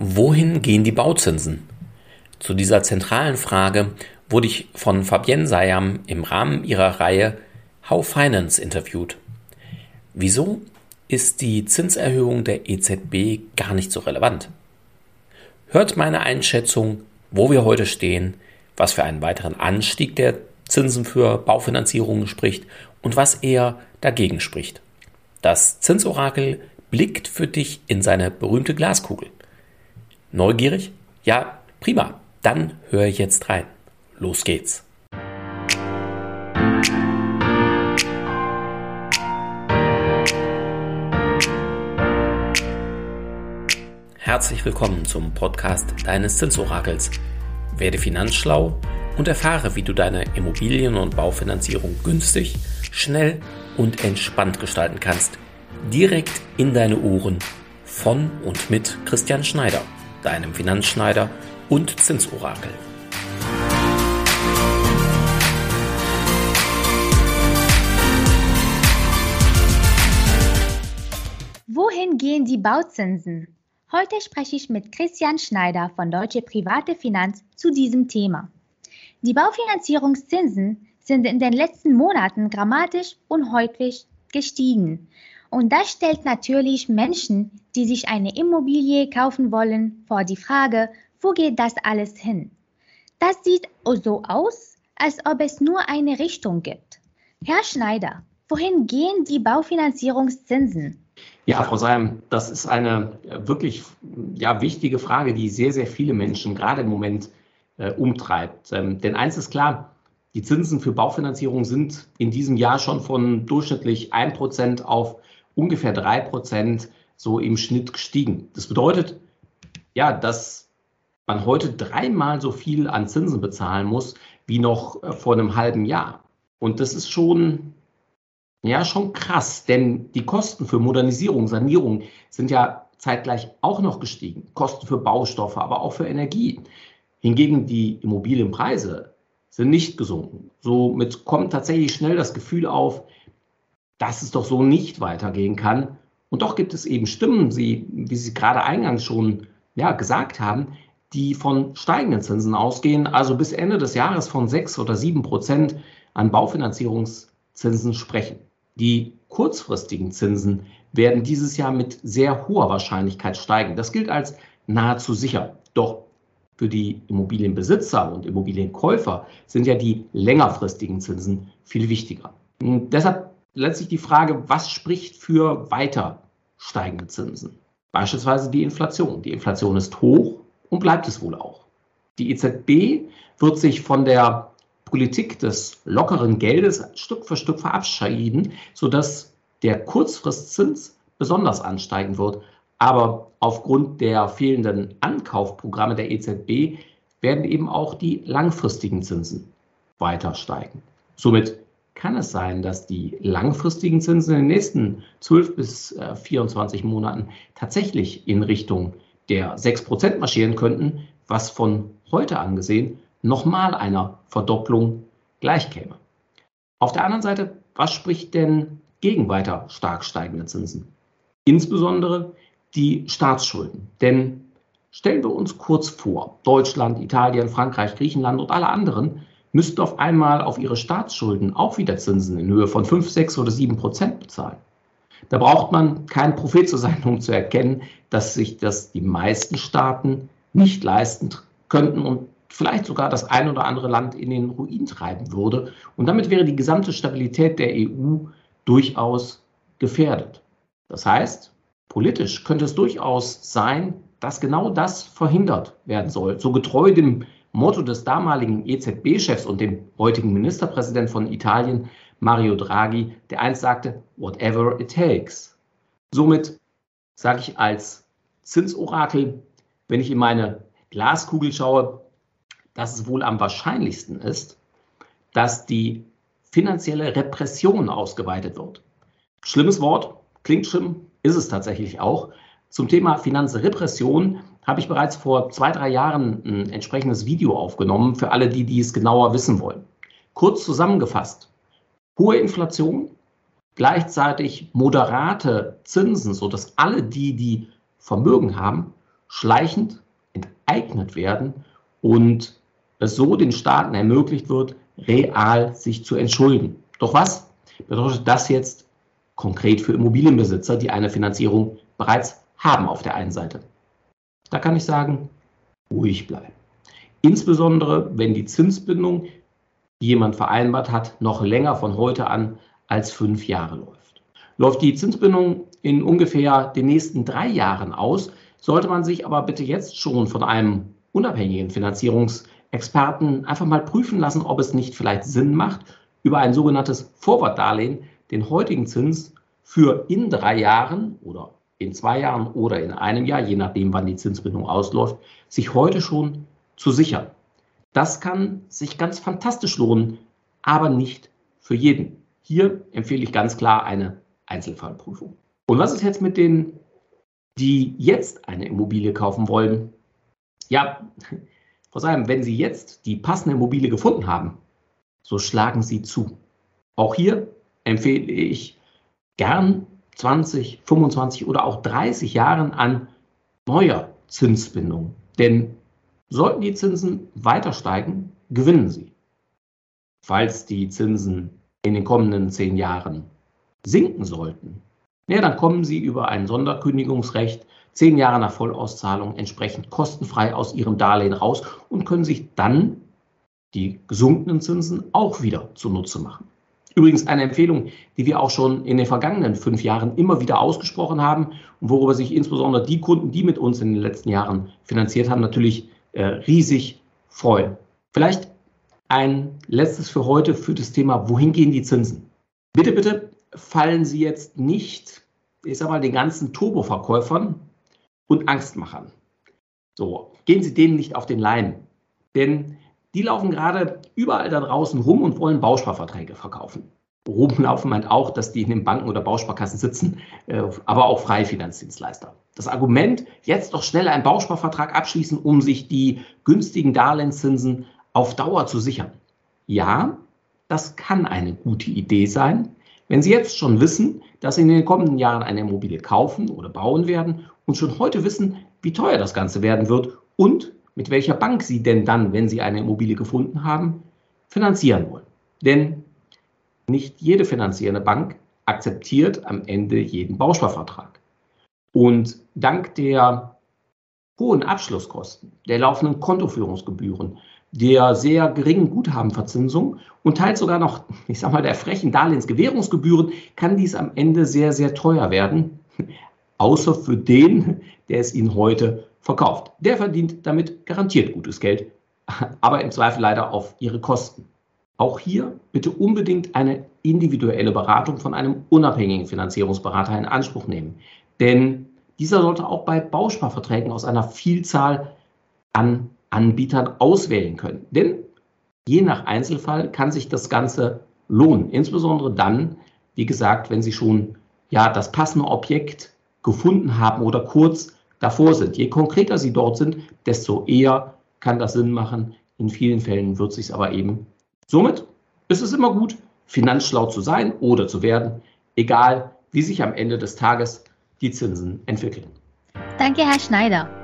Wohin gehen die Bauzinsen? Zu dieser zentralen Frage wurde ich von Fabienne Sayam im Rahmen ihrer Reihe How Finance interviewt. Wieso ist die Zinserhöhung der EZB gar nicht so relevant? Hört meine Einschätzung, wo wir heute stehen, was für einen weiteren Anstieg der Zinsen für Baufinanzierungen spricht und was eher dagegen spricht. Das Zinsorakel blickt für dich in seine berühmte Glaskugel. Neugierig? Ja, prima. Dann höre ich jetzt rein. Los geht's. Herzlich willkommen zum Podcast deines Zinsorakels. Werde finanzschlau und erfahre, wie du deine Immobilien- und Baufinanzierung günstig, schnell und entspannt gestalten kannst. Direkt in deine Ohren von und mit Christian Schneider deinem Finanzschneider und Zinsorakel. Wohin gehen die Bauzinsen? Heute spreche ich mit Christian Schneider von Deutsche Private Finanz zu diesem Thema. Die Baufinanzierungszinsen sind in den letzten Monaten dramatisch und häufig gestiegen. Und das stellt natürlich Menschen, die sich eine Immobilie kaufen wollen, vor die Frage, wo geht das alles hin? Das sieht so aus, als ob es nur eine Richtung gibt. Herr Schneider, wohin gehen die Baufinanzierungszinsen? Ja, Frau Seim, das ist eine wirklich ja, wichtige Frage, die sehr, sehr viele Menschen gerade im Moment äh, umtreibt. Ähm, denn eins ist klar, die Zinsen für Baufinanzierung sind in diesem Jahr schon von durchschnittlich 1% auf ungefähr drei Prozent so im Schnitt gestiegen. Das bedeutet, ja, dass man heute dreimal so viel an Zinsen bezahlen muss wie noch äh, vor einem halben Jahr. Und das ist schon, ja, schon krass, denn die Kosten für Modernisierung, Sanierung sind ja zeitgleich auch noch gestiegen. Kosten für Baustoffe, aber auch für Energie. Hingegen die Immobilienpreise sind nicht gesunken. Somit kommt tatsächlich schnell das Gefühl auf, dass es doch so nicht weitergehen kann. Und doch gibt es eben Stimmen, Sie, wie Sie gerade eingangs schon ja, gesagt haben, die von steigenden Zinsen ausgehen, also bis Ende des Jahres von sechs oder sieben Prozent an Baufinanzierungszinsen sprechen. Die kurzfristigen Zinsen werden dieses Jahr mit sehr hoher Wahrscheinlichkeit steigen. Das gilt als nahezu sicher. Doch für die Immobilienbesitzer und Immobilienkäufer sind ja die längerfristigen Zinsen viel wichtiger. Und deshalb letztlich die Frage, was spricht für weiter steigende Zinsen? Beispielsweise die Inflation. Die Inflation ist hoch und bleibt es wohl auch. Die EZB wird sich von der Politik des lockeren Geldes Stück für Stück verabschieden, sodass der Kurzfristzins besonders ansteigen wird. Aber aufgrund der fehlenden Ankaufprogramme der EZB werden eben auch die langfristigen Zinsen weiter steigen. Somit kann es sein, dass die langfristigen Zinsen in den nächsten 12 bis 24 äh, Monaten tatsächlich in Richtung der 6% marschieren könnten, was von heute angesehen nochmal einer Verdopplung gleichkäme. Auf der anderen Seite, was spricht denn gegen weiter stark steigende Zinsen? Insbesondere die Staatsschulden. Denn stellen wir uns kurz vor, Deutschland, Italien, Frankreich, Griechenland und alle anderen müssten auf einmal auf ihre Staatsschulden auch wieder Zinsen in Höhe von 5, 6 oder 7 Prozent bezahlen. Da braucht man kein Prophet zu sein, um zu erkennen, dass sich das die meisten Staaten nicht leisten könnten und vielleicht sogar das ein oder andere Land in den Ruin treiben würde. Und damit wäre die gesamte Stabilität der EU durchaus gefährdet. Das heißt, politisch könnte es durchaus sein, dass genau das verhindert werden soll. So getreu dem Motto des damaligen EZB-Chefs und dem heutigen Ministerpräsident von Italien, Mario Draghi, der einst sagte, whatever it takes. Somit sage ich als Zinsorakel, wenn ich in meine Glaskugel schaue, dass es wohl am wahrscheinlichsten ist, dass die finanzielle Repression ausgeweitet wird. Schlimmes Wort, klingt schlimm, ist es tatsächlich auch. Zum Thema Finanzrepression habe ich bereits vor zwei, drei Jahren ein entsprechendes Video aufgenommen für alle, die dies genauer wissen wollen. Kurz zusammengefasst, hohe Inflation, gleichzeitig moderate Zinsen, sodass alle die, die Vermögen haben, schleichend enteignet werden und es so den Staaten ermöglicht wird, real sich zu entschulden. Doch was bedeutet das jetzt konkret für Immobilienbesitzer, die eine Finanzierung bereits haben auf der einen Seite? Da kann ich sagen, ruhig bleiben. Insbesondere, wenn die Zinsbindung, die jemand vereinbart hat, noch länger von heute an als fünf Jahre läuft. Läuft die Zinsbindung in ungefähr den nächsten drei Jahren aus, sollte man sich aber bitte jetzt schon von einem unabhängigen Finanzierungsexperten einfach mal prüfen lassen, ob es nicht vielleicht Sinn macht, über ein sogenanntes Vorwortdarlehen den heutigen Zins für in drei Jahren oder in zwei Jahren oder in einem Jahr, je nachdem, wann die Zinsbindung ausläuft, sich heute schon zu sichern. Das kann sich ganz fantastisch lohnen, aber nicht für jeden. Hier empfehle ich ganz klar eine Einzelfallprüfung. Und was ist jetzt mit denen, die jetzt eine Immobilie kaufen wollen? Ja, vor allem, wenn Sie jetzt die passende Immobilie gefunden haben, so schlagen Sie zu. Auch hier empfehle ich gern 20, 25 oder auch 30 Jahren an neuer Zinsbindung. Denn sollten die Zinsen weiter steigen, gewinnen sie. Falls die Zinsen in den kommenden zehn Jahren sinken sollten, ja, dann kommen sie über ein Sonderkündigungsrecht zehn Jahre nach Vollauszahlung entsprechend kostenfrei aus ihrem Darlehen raus und können sich dann die gesunkenen Zinsen auch wieder zunutze machen. Übrigens eine Empfehlung, die wir auch schon in den vergangenen fünf Jahren immer wieder ausgesprochen haben und worüber sich insbesondere die Kunden, die mit uns in den letzten Jahren finanziert haben, natürlich äh, riesig freuen. Vielleicht ein letztes für heute für das Thema, wohin gehen die Zinsen? Bitte, bitte fallen Sie jetzt nicht, ich sag mal, den ganzen Turboverkäufern und Angstmachern. So, gehen Sie denen nicht auf den Leim. Denn die laufen gerade überall da draußen rum und wollen Bausparverträge verkaufen. Rumlaufen meint auch, dass die in den Banken oder Bausparkassen sitzen, äh, aber auch freie Finanzdienstleister. Das Argument, jetzt doch schnell einen Bausparvertrag abschließen, um sich die günstigen Darlehenszinsen auf Dauer zu sichern. Ja, das kann eine gute Idee sein, wenn Sie jetzt schon wissen, dass Sie in den kommenden Jahren eine Immobilie kaufen oder bauen werden und schon heute wissen, wie teuer das Ganze werden wird und mit welcher Bank Sie denn dann, wenn Sie eine Immobilie gefunden haben, finanzieren wollen. Denn nicht jede finanzierende Bank akzeptiert am Ende jeden Bausparvertrag. Und dank der hohen Abschlusskosten, der laufenden Kontoführungsgebühren, der sehr geringen Guthabenverzinsung und teils sogar noch, ich sag mal, der frechen Darlehensgewährungsgebühren, kann dies am Ende sehr, sehr teuer werden. Außer für den, der es Ihnen heute verkauft. Der verdient damit garantiert gutes Geld, aber im Zweifel leider auf ihre Kosten. Auch hier bitte unbedingt eine individuelle Beratung von einem unabhängigen Finanzierungsberater in Anspruch nehmen. Denn dieser sollte auch bei Bausparverträgen aus einer Vielzahl an Anbietern auswählen können. Denn je nach Einzelfall kann sich das Ganze lohnen. Insbesondere dann, wie gesagt, wenn Sie schon ja, das passende Objekt gefunden haben oder kurz davor sind. Je konkreter sie dort sind, desto eher kann das Sinn machen. In vielen Fällen wird es sich aber eben. Somit ist es immer gut, finanzschlau zu sein oder zu werden, egal wie sich am Ende des Tages die Zinsen entwickeln. Danke, Herr Schneider.